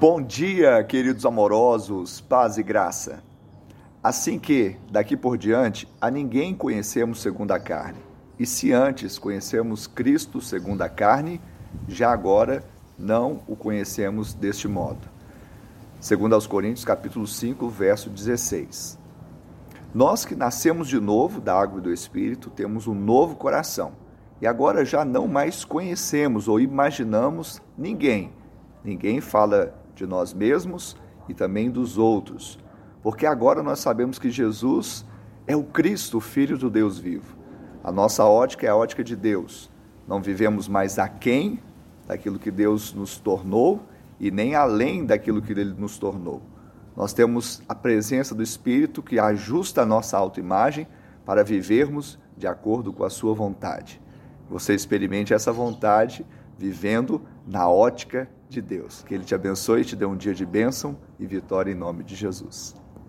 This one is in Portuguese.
Bom dia, queridos amorosos, paz e graça. Assim que, daqui por diante, a ninguém conhecemos segundo a carne. E se antes conhecemos Cristo segundo a carne, já agora não o conhecemos deste modo. Segundo aos Coríntios, capítulo 5, verso 16. Nós que nascemos de novo da água e do Espírito, temos um novo coração. E agora já não mais conhecemos ou imaginamos ninguém Ninguém fala de nós mesmos e também dos outros, porque agora nós sabemos que Jesus é o Cristo, o Filho do Deus vivo. A nossa ótica é a ótica de Deus. Não vivemos mais aquém daquilo que Deus nos tornou e nem além daquilo que Ele nos tornou. Nós temos a presença do Espírito que ajusta a nossa autoimagem para vivermos de acordo com a Sua vontade. Você experimente essa vontade vivendo na ótica de Deus. Que Ele te abençoe e te dê um dia de bênção e vitória em nome de Jesus.